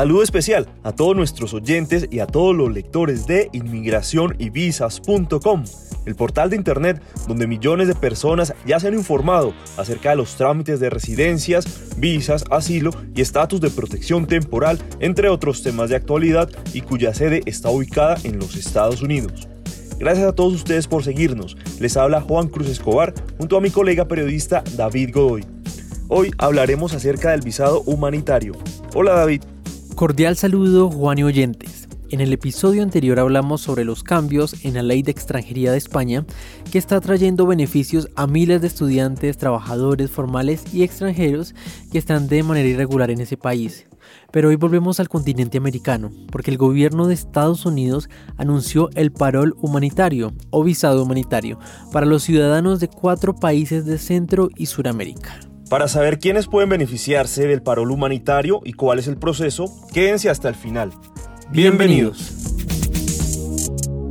Saludo especial a todos nuestros oyentes y a todos los lectores de inmigracionyvisas.com, el portal de internet donde millones de personas ya se han informado acerca de los trámites de residencias, visas, asilo y estatus de protección temporal, entre otros temas de actualidad y cuya sede está ubicada en los Estados Unidos. Gracias a todos ustedes por seguirnos. Les habla Juan Cruz Escobar junto a mi colega periodista David Godoy. Hoy hablaremos acerca del visado humanitario. Hola David. Cordial saludo Juan y oyentes. En el episodio anterior hablamos sobre los cambios en la ley de extranjería de España que está trayendo beneficios a miles de estudiantes, trabajadores formales y extranjeros que están de manera irregular en ese país. Pero hoy volvemos al continente americano, porque el gobierno de Estados Unidos anunció el parol humanitario o visado humanitario para los ciudadanos de cuatro países de Centro y Suramérica. Para saber quiénes pueden beneficiarse del parol humanitario y cuál es el proceso, quédense hasta el final. Bienvenidos.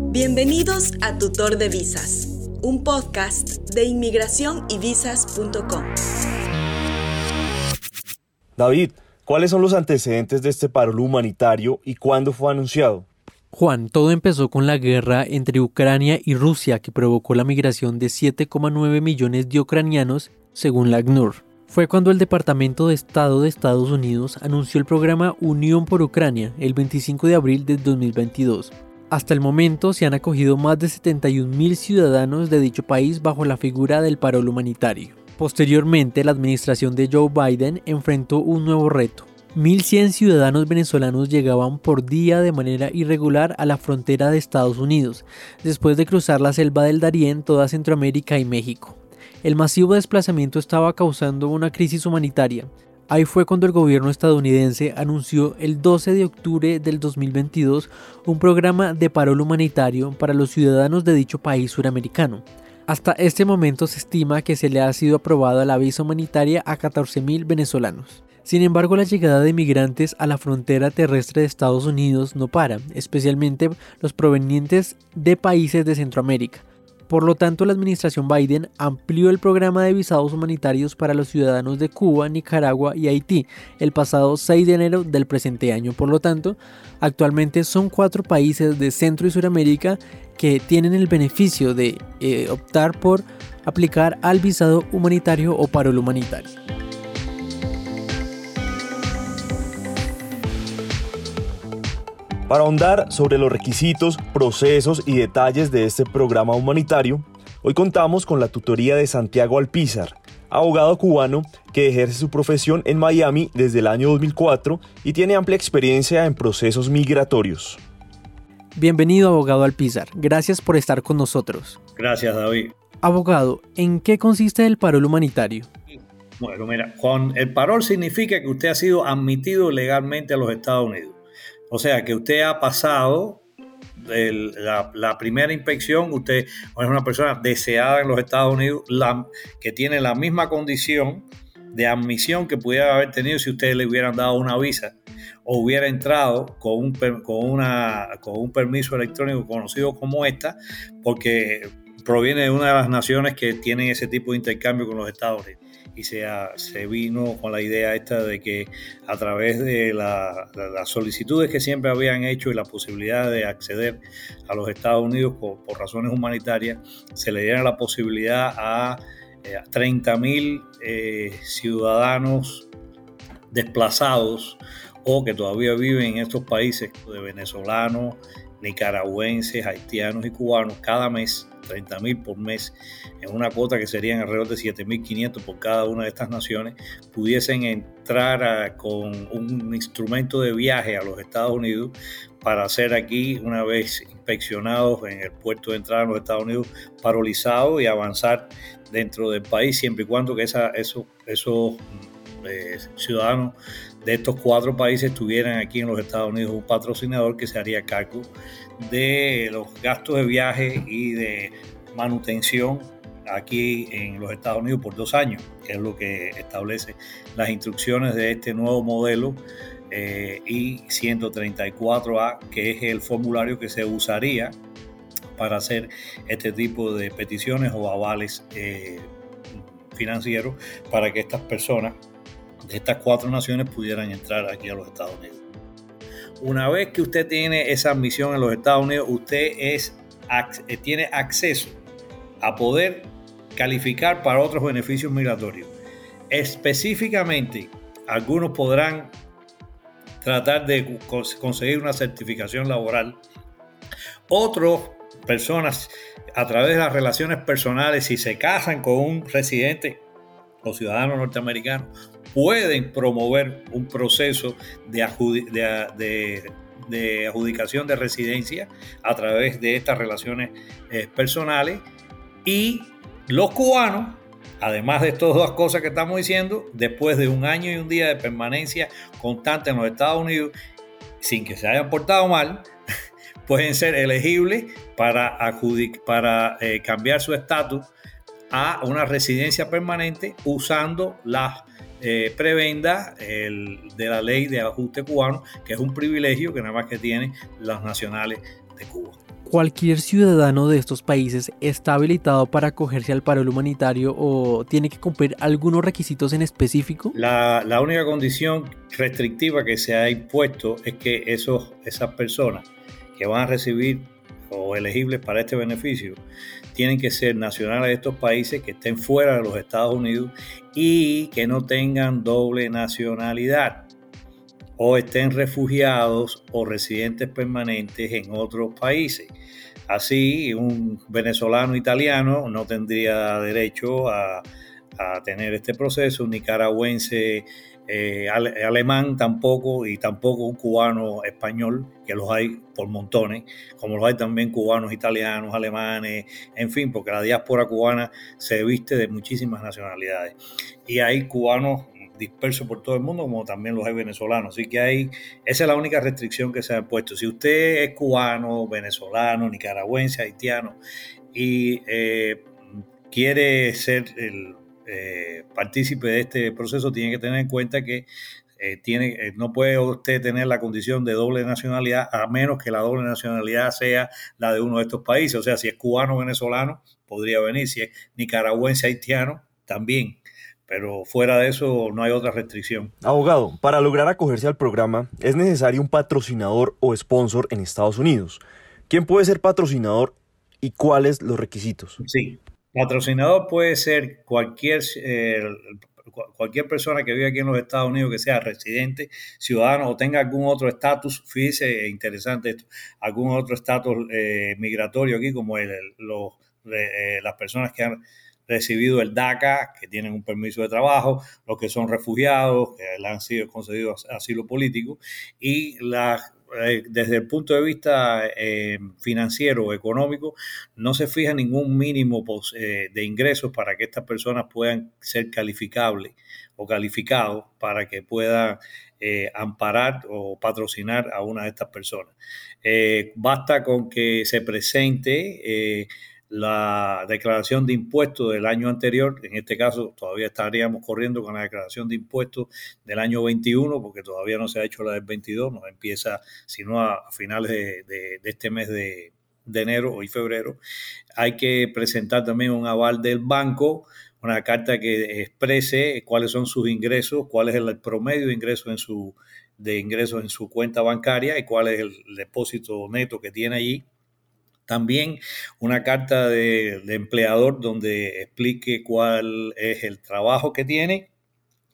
Bienvenidos a Tutor de Visas, un podcast de inmigración y visas.com. David, ¿cuáles son los antecedentes de este parol humanitario y cuándo fue anunciado? Juan, todo empezó con la guerra entre Ucrania y Rusia que provocó la migración de 7,9 millones de ucranianos, según la ACNUR fue cuando el Departamento de Estado de Estados Unidos anunció el programa Unión por Ucrania el 25 de abril de 2022. Hasta el momento se han acogido más de 71.000 ciudadanos de dicho país bajo la figura del parol humanitario. Posteriormente, la administración de Joe Biden enfrentó un nuevo reto. 1.100 ciudadanos venezolanos llegaban por día de manera irregular a la frontera de Estados Unidos, después de cruzar la selva del Darién, toda Centroamérica y México. El masivo desplazamiento estaba causando una crisis humanitaria. Ahí fue cuando el gobierno estadounidense anunció el 12 de octubre del 2022 un programa de parol humanitario para los ciudadanos de dicho país suramericano. Hasta este momento se estima que se le ha sido aprobada la visa humanitaria a 14.000 venezolanos. Sin embargo, la llegada de migrantes a la frontera terrestre de Estados Unidos no para, especialmente los provenientes de países de Centroamérica. Por lo tanto, la administración Biden amplió el programa de visados humanitarios para los ciudadanos de Cuba, Nicaragua y Haití el pasado 6 de enero del presente año. Por lo tanto, actualmente son cuatro países de Centro y Suramérica que tienen el beneficio de eh, optar por aplicar al visado humanitario o parol humanitario. Para ahondar sobre los requisitos, procesos y detalles de este programa humanitario, hoy contamos con la tutoría de Santiago Alpizar, abogado cubano que ejerce su profesión en Miami desde el año 2004 y tiene amplia experiencia en procesos migratorios. Bienvenido, abogado Alpizar. Gracias por estar con nosotros. Gracias, David. Abogado, ¿en qué consiste el parol humanitario? Bueno, mira, con el parol significa que usted ha sido admitido legalmente a los Estados Unidos. O sea, que usted ha pasado la, primera inspección, usted es una persona deseada en los Estados Unidos, que tiene la misma condición de admisión que pudiera haber tenido si usted le hubieran dado una visa o hubiera entrado con un, con una, con un permiso electrónico conocido como esta, porque proviene de una de las naciones que tienen ese tipo de intercambio con los Estados Unidos y se, vino con la idea esta de que a través de las solicitudes que siempre habían hecho y la posibilidad de acceder a los Estados Unidos por, razones humanitarias, se le diera la posibilidad a, 30 eh, mil eh, ciudadanos desplazados o que todavía viven en estos países de venezolanos, nicaragüenses, haitianos y cubanos cada mes 30 mil por mes, en una cuota que serían alrededor de 7.500 por cada una de estas naciones, pudiesen entrar con un instrumento de viaje a los Estados Unidos para ser aquí, una vez inspeccionados en el puerto de entrada a los Estados Unidos, parolizados y avanzar dentro del país, siempre y cuando que esa, esos, esos eh, ciudadanos de estos cuatro países tuvieran aquí en los Estados Unidos un patrocinador que se haría cargo de los gastos de viaje y de manutención aquí en los Estados Unidos por dos años, que es lo que establece las instrucciones de este nuevo modelo eh, y 134A, que es el formulario que se usaría para hacer este tipo de peticiones o avales eh, financieros para que estas personas de estas cuatro naciones pudieran entrar aquí a los Estados Unidos. Una vez que usted tiene esa admisión en los Estados Unidos, usted es, eh, tiene acceso a poder calificar para otros beneficios migratorios. Específicamente, algunos podrán tratar de conseguir una certificación laboral. Otras personas, a través de las relaciones personales, si se casan con un residente o ciudadano norteamericano, pueden promover un proceso de, adjudicación de residencia a través de estas relaciones eh, personales. Y los cubanos, además de estas dos cosas que estamos diciendo, después de un año y un día de permanencia constante en los Estados Unidos, sin que se hayan portado mal, pueden ser elegibles para, para eh, cambiar su estatus a una residencia permanente usando las eh, prebenda de la ley de ajuste cubano, que es un privilegio que nada más que tienen los nacionales de Cuba. ¿Cualquier ciudadano de estos países está habilitado para acogerse al paro humanitario o tiene que cumplir algunos requisitos en específico? La, la única condición restrictiva que se ha impuesto es que esos, esas personas que van a recibir o elegibles para este beneficio tienen que ser nacionales de estos países que estén fuera de los Estados Unidos y que no tengan doble nacionalidad o estén refugiados o residentes permanentes en otros países. Así, un venezolano italiano no tendría derecho a, tener este proceso, un nicaragüense eh, alemán tampoco y tampoco un cubano español, que los hay por montones, como los hay también cubanos italianos, alemanes, en fin, porque la diáspora cubana se viste de muchísimas nacionalidades. Y hay cubanos dispersos por todo el mundo, como también los hay venezolanos. Así que hay, esa es la única restricción que se ha puesto. Si usted es cubano, venezolano, nicaragüense, haitiano y eh, quiere ser el eh, partícipe de este proceso tiene que tener en cuenta que eh, tiene, eh, no puede usted tener la condición de doble nacionalidad a menos que la doble nacionalidad sea la de uno de estos países. O sea, si es cubano o venezolano, podría venir. Si es nicaragüense haitiano, también. Pero fuera de eso no hay otra restricción. Abogado, para lograr acogerse al programa es necesario un patrocinador o sponsor en Estados Unidos. ¿Quién puede ser patrocinador y cuáles los requisitos? Sí, Patrocinador puede ser cualquier, eh, cualquier persona que vive aquí en los Estados Unidos, que sea residente, ciudadano o tenga algún otro estatus, fíjese, interesante esto, algún otro estatus eh, migratorio aquí, como el, los, eh, las personas que han recibido el DACA, que tienen un permiso de trabajo, los que son refugiados, que le han sido concedidos asilo político, y las eh, desde el punto de vista eh, financiero o económico, no se fija ningún mínimo eh, de ingresos para que estas personas puedan ser calificables o calificados para que puedan amparar o patrocinar a una de estas personas. basta con que se presente la declaración de impuestos del año anterior, en este caso todavía estaríamos corriendo con la declaración de impuestos del año 21, porque todavía no se ha hecho la del 22, no empieza sino a, finales de, este mes de, enero y febrero. Hay que presentar también un aval del banco, una carta que exprese cuáles son sus ingresos, cuál es el promedio de ingresos en su de ingresos en su cuenta bancaria y cuál es el depósito neto que tiene allí también una carta de, empleador donde explique cuál es el trabajo que tiene,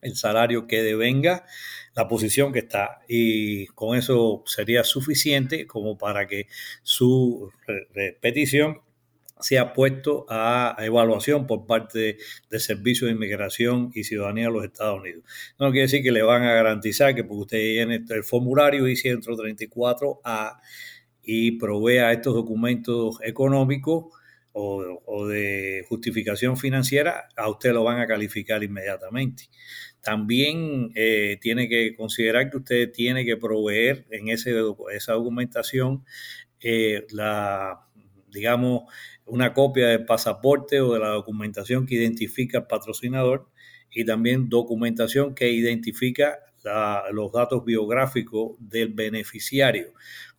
el salario que devenga, la posición que está. Y con eso sería suficiente como para que su petición sea puesto a evaluación por parte del Servicio de Inmigración y Ciudadanía de los Estados Unidos. No quiere decir que le van a garantizar que porque usted llene el formulario y 134A y provea estos documentos económicos o, de justificación financiera, a usted lo van a calificar inmediatamente. También eh, tiene que considerar que usted tiene que proveer en ese, esa documentación eh, la, digamos, una copia del pasaporte o de la documentación que identifica al patrocinador y también documentación que identifica los datos biográficos del beneficiario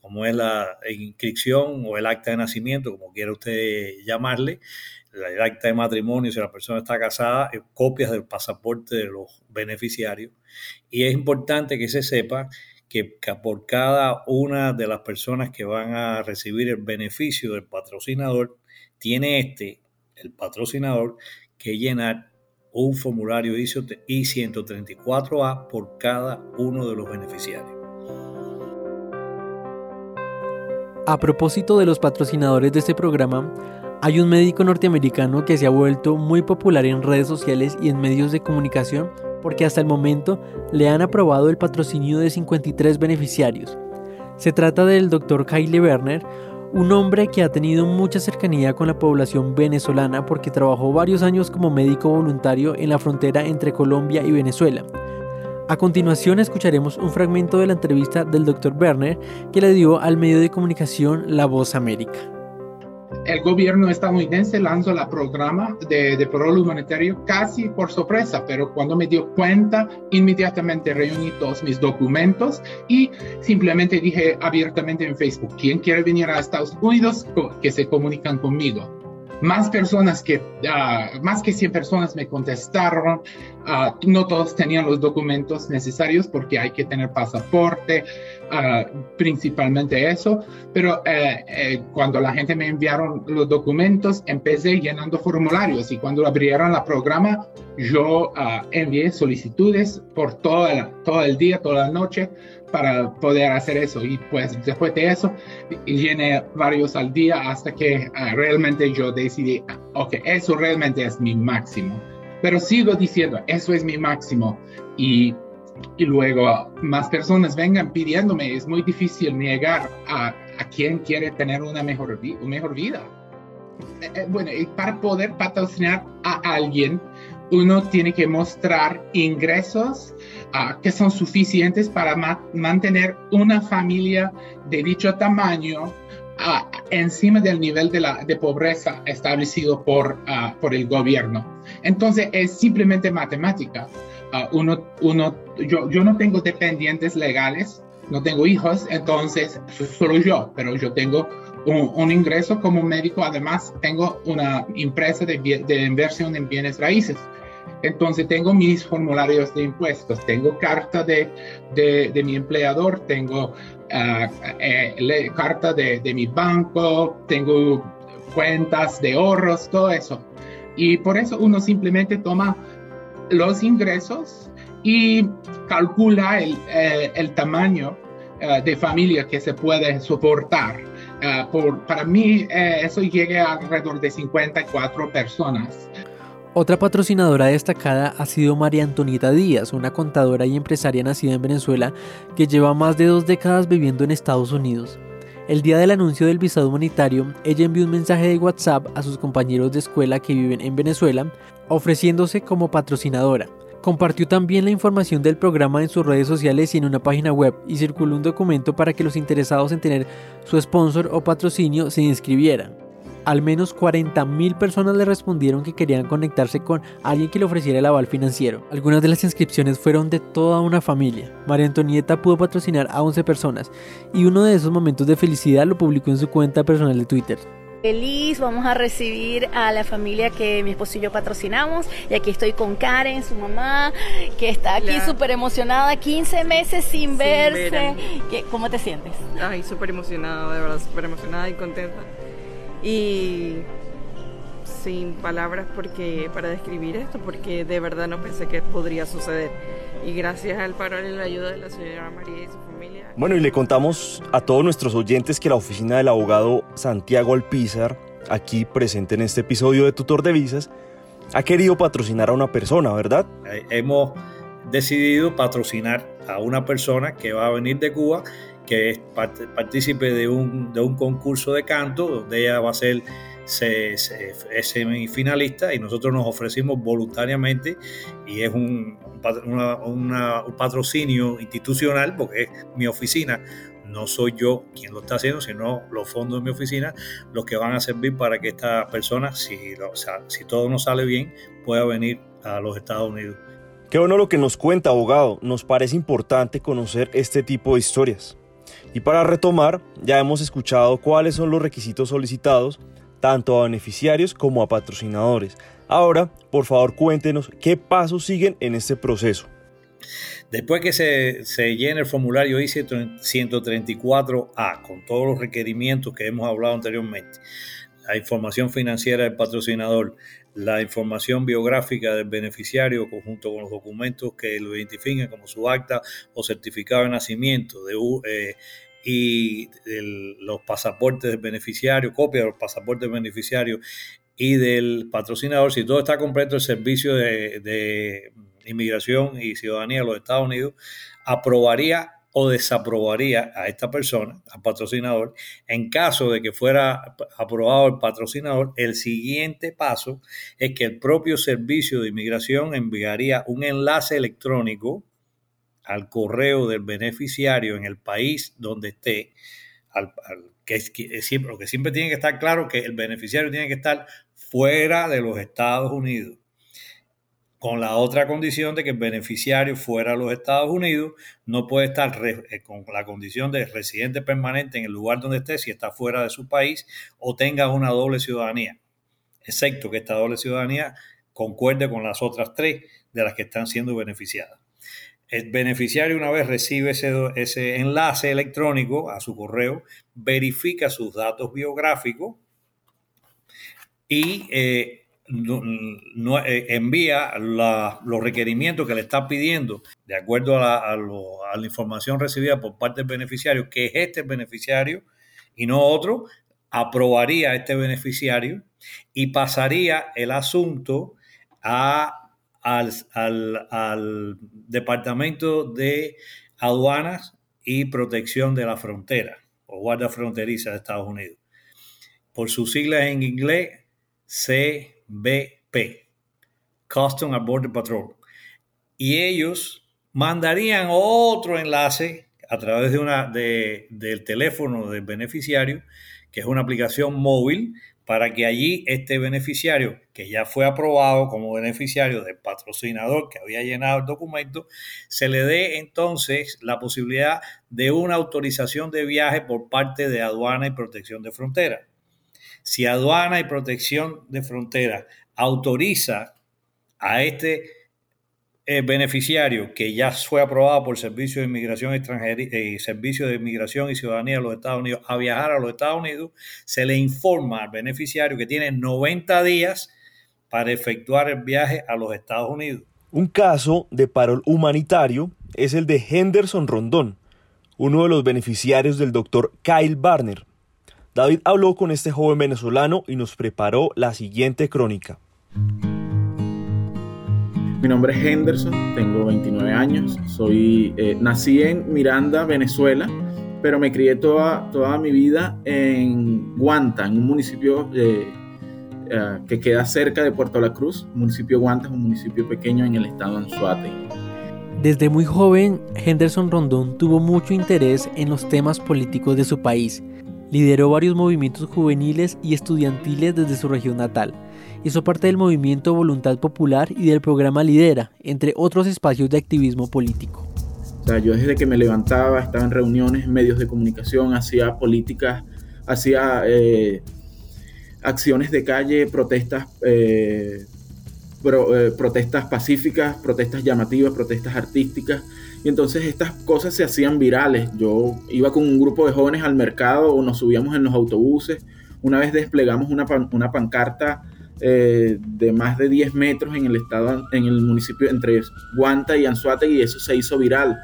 como es la inscripción o el acta de nacimiento, como quiera usted llamarle, el acta de matrimonio si la persona está casada, copias del pasaporte de los beneficiarios. Y es importante que se sepa que por cada una de las personas que van a recibir el beneficio del patrocinador, tiene este, el patrocinador, que llenar un formulario I-134A por cada uno de los beneficiarios. A propósito de los patrocinadores de este programa, hay un médico norteamericano que se ha vuelto muy popular en redes sociales y en medios de comunicación porque hasta el momento le han aprobado el patrocinio de 53 beneficiarios. Se trata del Dr. Kyle Werner, un hombre que ha tenido mucha cercanía con la población venezolana porque trabajó varios años como médico voluntario en la frontera entre Colombia y Venezuela. A continuación escucharemos un fragmento de la entrevista del Dr. Werner que le dio al medio de comunicación La Voz América el gobierno estadounidense lanzó la programa de, de parol humanitario casi por sorpresa, pero cuando me dio cuenta, inmediatamente reuní todos mis documentos y simplemente dije abiertamente en Facebook, ¿quién quiere venir a Estados Unidos? Que se comunican conmigo. Más personas que, ah, más que 100 personas me contestaron. Uh, no todos tenían los documentos necesarios porque hay que tener pasaporte, uh, principalmente eso. Pero eh, eh, cuando la gente me enviaron los documentos, empecé llenando formularios y cuando abrieron la programa, yo envié solicitudes por todo el, todo el día, toda la noche para poder hacer eso. Y pues después de eso, llené varios al día hasta que ah, realmente yo decidí, ah, ok, eso realmente es mi máximo. Pero sigo diciendo, eso es mi máximo. Y, y luego más personas vengan pidiéndome, es muy difícil negar a, a quien quiere tener una mejor, una mejor vida. Eh, eh, bueno, y para poder patrocinar a alguien, uno tiene que mostrar ingresos uh, que son suficientes para ma mantener una familia de dicho tamaño uh, encima del nivel de, la, de pobreza establecido por, uh, por el gobierno. Entonces es simplemente matemática. uno, uno, yo, yo no tengo dependientes legales, no tengo hijos, entonces solo yo, pero yo tengo un, un, ingreso como médico, además tengo una empresa de, de inversión en bienes raíces. Entonces tengo mis formularios de impuestos, tengo carta de, mi empleador, tengo uh, eh, carta de, mi banco, tengo cuentas de ahorros, todo eso. Y por eso uno simplemente toma los ingresos y calcula el, eh, tamaño uh, de familia que se puede soportar. Uh, por, para mí eso llega alrededor de 54 personas. Otra patrocinadora destacada ha sido María Antonieta Díaz, una contadora y empresaria nacida en Venezuela que lleva más de dos décadas viviendo en Estados Unidos. El día del anuncio del visado humanitario, ella envió un mensaje de WhatsApp a sus compañeros de escuela que viven en Venezuela, ofreciéndose como patrocinadora. Compartió también la información del programa en sus redes sociales y en una página web y circuló un documento para que los interesados en tener su sponsor o patrocinio se inscribieran al menos 40.000 personas le respondieron que querían conectarse con alguien que le ofreciera el aval financiero. Algunas de las inscripciones fueron de toda una familia. María Antonieta pudo patrocinar a 11 personas y uno de esos momentos de felicidad lo publicó en su cuenta personal de Twitter. Feliz, vamos a recibir a la familia que mi esposo y yo patrocinamos. Y aquí estoy con Karen, su mamá, que está aquí súper emocionada, 15 meses sin, verse. ¿Cómo te sientes? Ay, súper emocionada, de verdad, súper emocionada y contenta y sin palabras porque para describir esto porque de verdad no pensé que podría suceder y gracias al paro y la ayuda de la señora María y su familia. Bueno, y le contamos a todos nuestros oyentes que la oficina del abogado Santiago Alpizar, aquí presente en este episodio de Tutor de Visas, ha querido patrocinar a una persona, ¿verdad? Eh, hemos decidido patrocinar a una persona que va a venir de Cuba que es partícipe de un, de un concurso de canto, donde ella va a ser semifinalista y nosotros nos ofrecimos voluntariamente y es un, un patrocinio institucional porque es mi oficina, no soy yo quien lo está haciendo, sino los fondos de mi oficina los que van a servir para que esta persona, si, si todo no sale bien, pueda venir a los Estados Unidos. Qué bueno lo que nos cuenta, abogado. Nos parece importante conocer este tipo de historias. Y para retomar, ya hemos escuchado cuáles son los requisitos solicitados, tanto a beneficiarios como a patrocinadores. Ahora, por favor, cuéntenos qué pasos siguen en este proceso. Después que se, se llene el formulario I-134A con todos los requerimientos que hemos hablado anteriormente, la información financiera del patrocinador, la información biográfica del beneficiario junto con los documentos que lo identifiquen como su acta o certificado de nacimiento de, eh, y los pasaportes del beneficiario, copia de los pasaportes del beneficiario y del patrocinador, si todo está completo, el servicio de, de inmigración y ciudadanía de los Estados Unidos aprobaría o desaprobaría a esta persona, al patrocinador. En caso de que fuera aprobado el patrocinador, el siguiente paso es que el propio servicio de inmigración enviaría un enlace electrónico al correo del beneficiario en el país donde esté, siempre, lo que siempre tiene que estar claro que el beneficiario tiene que estar fuera de los Estados Unidos con la otra condición de que el beneficiario fuera a los Estados Unidos no puede estar eh, con la condición de residente permanente en el lugar donde esté si está fuera de su país o tenga una doble ciudadanía, excepto que esta doble ciudadanía concuerde con las otras tres de las que están siendo beneficiadas. El beneficiario una vez recibe ese, ese enlace electrónico a su correo, verifica sus datos biográficos y eh, eh, envía los requerimientos que le está pidiendo de acuerdo a la, información recibida por parte del beneficiario, que es este beneficiario y no otro, aprobaría a este beneficiario y pasaría el asunto a, al, al Departamento de Aduanas y Protección de la Frontera o Guardia Fronteriza de Estados Unidos. Por sus siglas en inglés, C BP, Custom and Border Patrol. Y ellos mandarían otro enlace a través de una, de, del teléfono del beneficiario, que es una aplicación móvil, para que allí este beneficiario, que ya fue aprobado como beneficiario del patrocinador que había llenado el documento, se le dé entonces la posibilidad de una autorización de viaje por parte de aduana y protección de frontera. Si aduana y protección de frontera autoriza a este eh, beneficiario que ya fue aprobado por Servicio de Inmigración eh, Servicio de Inmigración y Ciudadanía de los Estados Unidos a viajar a los Estados Unidos, se le informa al beneficiario que tiene 90 días para efectuar el viaje a los Estados Unidos. Un caso de parol humanitario es el de Henderson Rondón, uno de los beneficiarios del doctor Kyle Barner. David habló con este joven venezolano y nos preparó la siguiente crónica. Mi nombre es Henderson, tengo 29 años, soy, eh, nací en Miranda, Venezuela, pero me crié toda, toda mi vida en Guanta, en un municipio eh, eh, que queda cerca de Puerto La Cruz. El municipio Guanta es un municipio pequeño en el estado de Anzuategui. Desde muy joven, Henderson Rondón tuvo mucho interés en los temas políticos de su país Lideró varios movimientos juveniles y estudiantiles desde su región natal. Hizo parte del movimiento Voluntad Popular y del programa Lidera, entre otros espacios de activismo político. O sea, yo desde que me levantaba, estaba en reuniones, medios de comunicación, hacía políticas, hacía eh, acciones de calle, protestas, eh, eh, protestas pacíficas, protestas llamativas, protestas artísticas y entonces estas cosas se hacían virales. Yo iba con un grupo de jóvenes al mercado o nos subíamos en los autobuses. Una vez desplegamos una, una pancarta eh, de más de 10 metros en el estado, en el municipio entre Guanta y Anzuategui y eso se hizo viral.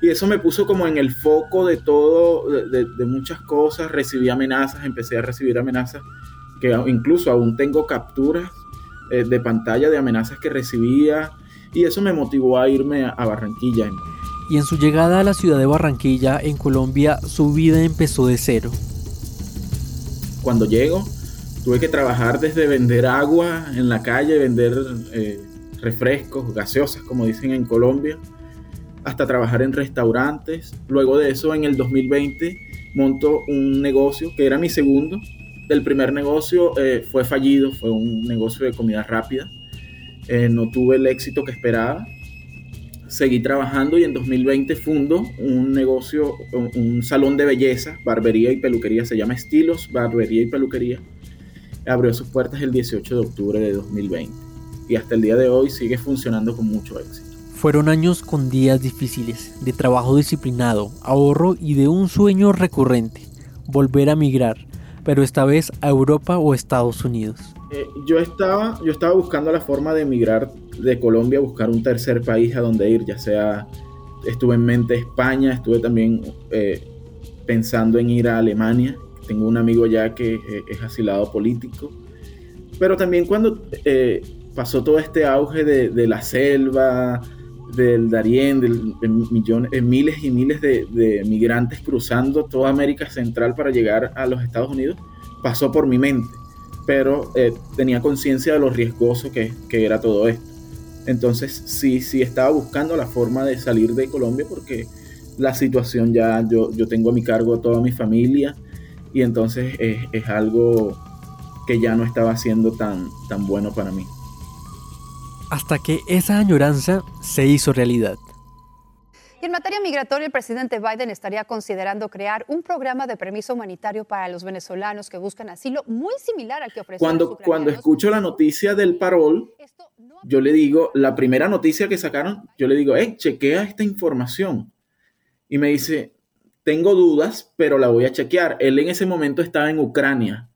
Y eso me puso como en el foco de todo, de, de muchas cosas. Recibí amenazas, empecé a recibir amenazas que incluso aún tengo capturas eh, de pantalla de amenazas que recibía y eso me motivó a irme a Barranquilla y en su llegada a la ciudad de Barranquilla, en Colombia, su vida empezó de cero. Cuando llego, tuve que trabajar desde vender agua en la calle, vender eh, refrescos, gaseosas, como dicen en Colombia, hasta trabajar en restaurantes. Luego de eso, en el 2020, monto un negocio que era mi segundo. El primer negocio eh, fue fallido, fue un negocio de comida rápida. Eh, no tuve el éxito que esperaba seguí trabajando y en 2020 fundo un negocio, un, salón de belleza, barbería y peluquería, se llama Estilos Barbería y Peluquería. Abrió sus puertas el 18 de octubre de 2020 y hasta el día de hoy sigue funcionando con mucho éxito. Fueron años con días difíciles, de trabajo disciplinado, ahorro y de un sueño recurrente, volver a migrar, pero esta vez a Europa o Estados Unidos. Eh, yo, estaba, yo estaba buscando la forma de emigrar de Colombia a buscar un tercer país a donde ir, ya sea, estuve en mente España, estuve también eh, pensando en ir a Alemania, tengo un amigo allá que eh, es asilado político, pero también cuando pasó todo este auge de la selva, del Darién, de, millones, eh, miles y miles de, migrantes cruzando toda América Central para llegar a los Estados Unidos, pasó por mi mente, pero eh, tenía conciencia de lo riesgoso que, era todo esto. Entonces sí, sí estaba buscando la forma de salir de Colombia porque la situación ya, yo, yo tengo a mi cargo toda mi familia y entonces es, es algo que ya no estaba siendo tan, tan bueno para mí hasta que esa añoranza se hizo realidad. Y en materia migratoria, el presidente Biden estaría considerando crear un programa de permiso humanitario para los venezolanos que buscan asilo muy similar al que ofrece. Cuando, cuando escucho la noticia del parol, yo le digo, la primera noticia que sacaron, yo le digo, hey, chequea esta información. Y me dice, tengo dudas, pero la voy a chequear. Él en ese momento estaba en Ucrania.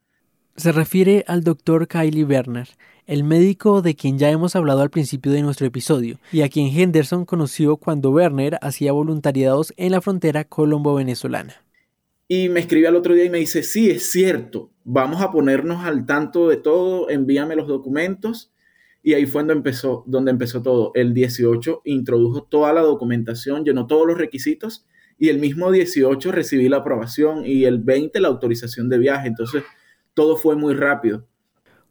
Se refiere al doctor Kylie Werner, el médico de quien ya hemos hablado al principio de nuestro episodio, y a quien Henderson conoció cuando Werner hacía voluntariados en la frontera colombo-venezolana. Y me escribe al otro día y me dice, sí, es cierto, vamos a ponernos al tanto de todo, envíame los documentos. Y ahí fue donde empezó, donde empezó todo. El 18 introdujo toda la documentación, llenó todos los requisitos y el mismo 18 recibí la aprobación y el 20 la autorización de viaje. Entonces, todo fue muy rápido.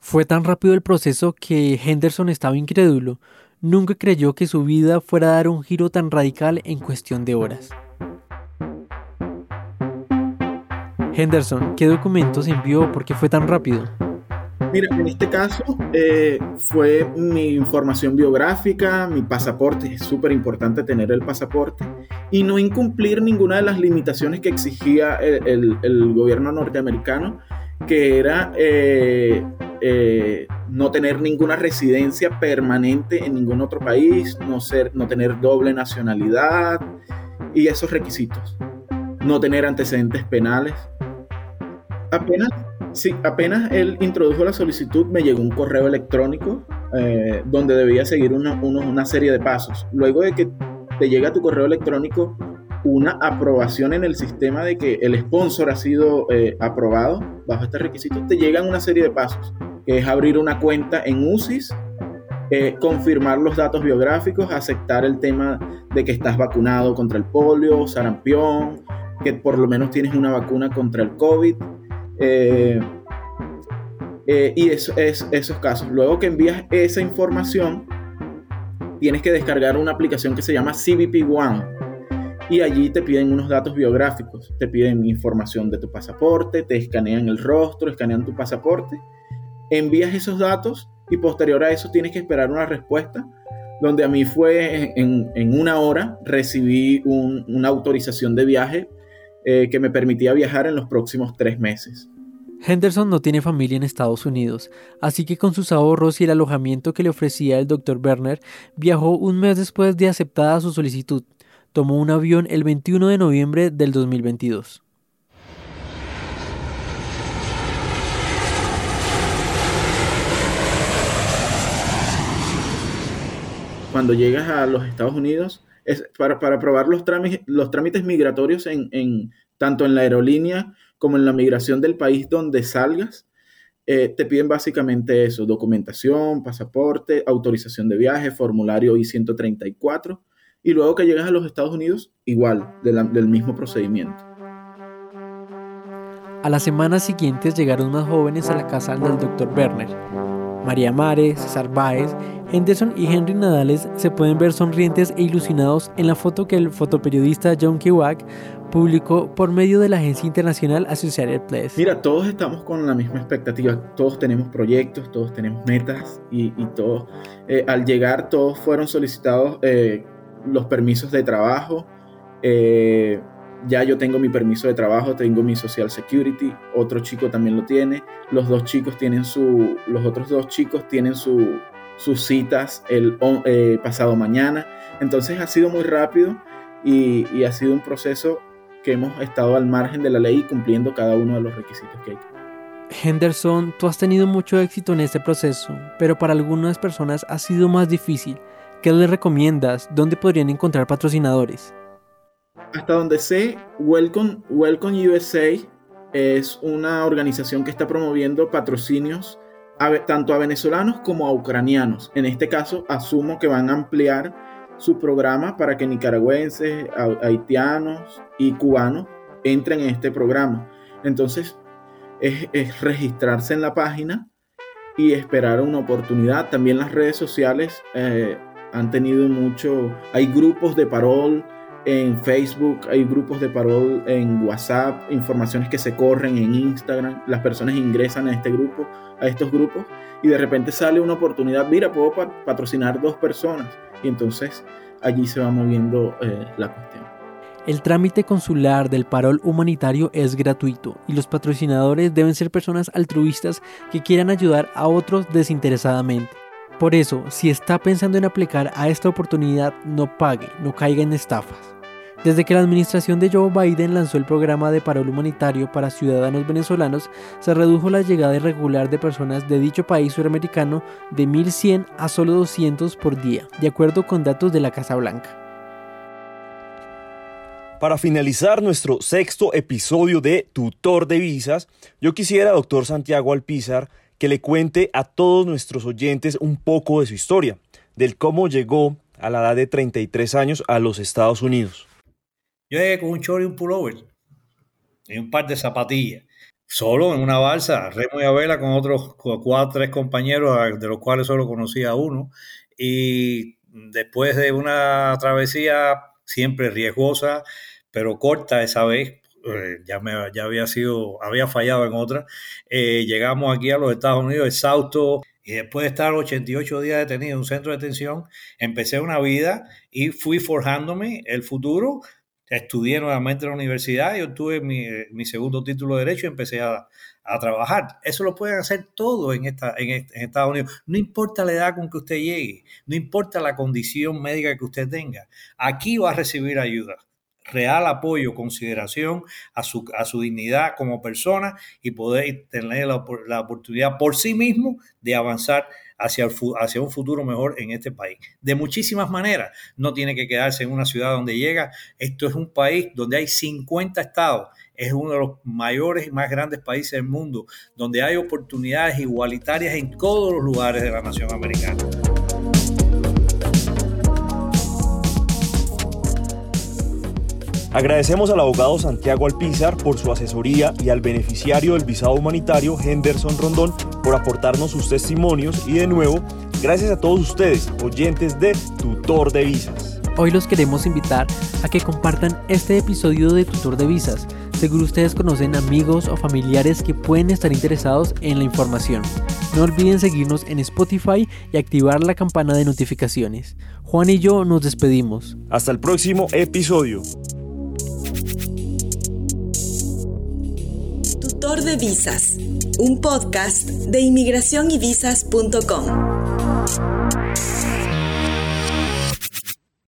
Fue tan rápido el proceso que Henderson estaba incrédulo. Nunca creyó que su vida fuera a dar un giro tan radical en cuestión de horas. Henderson, ¿qué documentos envió? ¿Por qué fue tan rápido? Mira, en este caso eh, fue mi información biográfica, mi pasaporte, es súper importante tener el pasaporte y no incumplir ninguna de las limitaciones que exigía el, gobierno norteamericano, que era eh, eh, no tener ninguna residencia permanente en ningún otro país, no, ser, no tener doble nacionalidad y esos requisitos. No tener antecedentes penales. Apenas, sí, apenas él introdujo la solicitud, me llegó un correo electrónico eh, donde debía seguir una, una serie de pasos. Luego de que te llega tu correo electrónico una aprobación en el sistema de que el sponsor ha sido eh, aprobado bajo este requisito, te llegan una serie de pasos, que es abrir una cuenta en UCIS, eh, confirmar los datos biográficos, aceptar el tema de que estás vacunado contra el polio, sarampión, que por lo menos tienes una vacuna contra el COVID. Eh, y eso, es, esos casos. Luego que envías esa información, tienes que descargar una aplicación que se llama CBP One y allí te piden unos datos biográficos, te piden información de tu pasaporte, te escanean el rostro, escanean tu pasaporte, envías esos datos y posterior a eso tienes que esperar una respuesta, donde a mí fue en, una hora recibí una autorización de viaje eh, que me permitía viajar en los próximos tres meses. Henderson no tiene familia en Estados Unidos, así que con sus ahorros y el alojamiento que le ofrecía el Dr. Berner, viajó un mes después de aceptada su solicitud tomó un avión el 21 de noviembre del 2022. Cuando llegas a los Estados Unidos, es para, para probar los, trámites, los trámites migratorios en, tanto en la aerolínea como en la migración del país donde salgas, eh, te piden básicamente eso, documentación, pasaporte, autorización de viaje, formulario I-134 y luego que llegas a los Estados Unidos, igual, del mismo procedimiento. A las semanas siguientes llegaron más jóvenes a la casa del Dr. Werner. María Mares, César Báez, Henderson y Henry Nadales se pueden ver sonrientes e ilusionados en la foto que el fotoperiodista John Kiwak publicó por medio de la agencia internacional Associated Press. Mira, todos estamos con la misma expectativa, todos tenemos proyectos, todos tenemos metas y, todos, eh, al llegar todos fueron solicitados eh, los permisos de trabajo. Eh, ya yo tengo mi permiso de trabajo, tengo mi Social Security, otro chico también lo tiene, los dos chicos tienen su, los otros dos chicos tienen su, sus citas el eh, pasado mañana. Entonces ha sido muy rápido y, ha sido un proceso que hemos estado al margen de la ley cumpliendo cada uno de los requisitos que hay. Henderson, tú has tenido mucho éxito en este proceso, pero para algunas personas ha sido más difícil. ¿Qué les recomiendas? ¿Dónde podrían encontrar patrocinadores? Hasta donde sé, Welcome, USA es una organización que está promoviendo patrocinios tanto a venezolanos como a ucranianos. En este caso, asumo que van a ampliar su programa para que nicaragüenses, haitianos y cubanos entren en este programa. Entonces, es, registrarse en la página y esperar una oportunidad. También las redes sociales eh, han tenido mucho, hay grupos de parol en Facebook, hay grupos de parol en WhatsApp, informaciones que se corren en Instagram, las personas ingresan a este grupo, a estos grupos y de repente sale una oportunidad, mira, puedo patrocinar dos personas y entonces allí se va moviendo eh, la cuestión. El trámite consular del parol humanitario es gratuito y los patrocinadores deben ser personas altruistas que quieran ayudar a otros desinteresadamente. Por eso, si está pensando en aplicar a esta oportunidad, no pague, no caiga en estafas. Desde que la administración de Joe Biden lanzó el programa de parol humanitario para ciudadanos venezolanos, se redujo la llegada irregular de personas de dicho país suramericano de 1.100 a solo 200 por día, de acuerdo con datos de la Casa Blanca. Para finalizar nuestro sexto episodio de Tutor de Visas, yo quisiera, doctor Santiago Alpizar, que le cuente a todos nuestros oyentes un poco de su historia, del cómo llegó a la edad de 33 años a los Estados Unidos. Yo llegué con un chorro y un pullover y un par de zapatillas, solo en una balsa, remo y a vela con otros cuatro, tres compañeros, de los cuales solo conocía a uno, y después de una travesía siempre riesgosa, pero corta esa vez, eh, ya, me, ya había sido, había fallado en otra. Eh, llegamos aquí a los Estados Unidos exhausto y después de estar 88 días detenido en un centro de detención, empecé una vida y fui forjándome el futuro. Estudié nuevamente en la universidad y obtuve mi, mi segundo título de Derecho y empecé a, a trabajar. Eso lo pueden hacer todos en, esta, en, Estados Unidos. No importa la edad con que usted llegue, no importa la condición médica que usted tenga. Aquí va a recibir ayuda, real apoyo, consideración a su, a su dignidad como persona y poder tener la, la oportunidad por sí mismo de avanzar hacia, hacia un futuro mejor en este país. De muchísimas maneras. No tiene que quedarse en una ciudad donde llega. Esto es un país donde hay 50 estados es uno de los mayores y más grandes países del mundo, donde hay oportunidades igualitarias en todos los lugares de la nación americana. Agradecemos al abogado Santiago Alpizar por su asesoría y al beneficiario del visado humanitario Henderson Rondón por aportarnos sus testimonios y de nuevo, gracias a todos ustedes, oyentes de Tutor de Visas. Hoy los queremos invitar a que compartan este episodio de Tutor de Visas Seguro ustedes conocen amigos o familiares que pueden estar interesados en la información. No olviden seguirnos en Spotify y activar la campana de notificaciones. Juan y yo nos despedimos. Hasta el próximo episodio. Tutor de Visas, un podcast de inmigración y visas.com.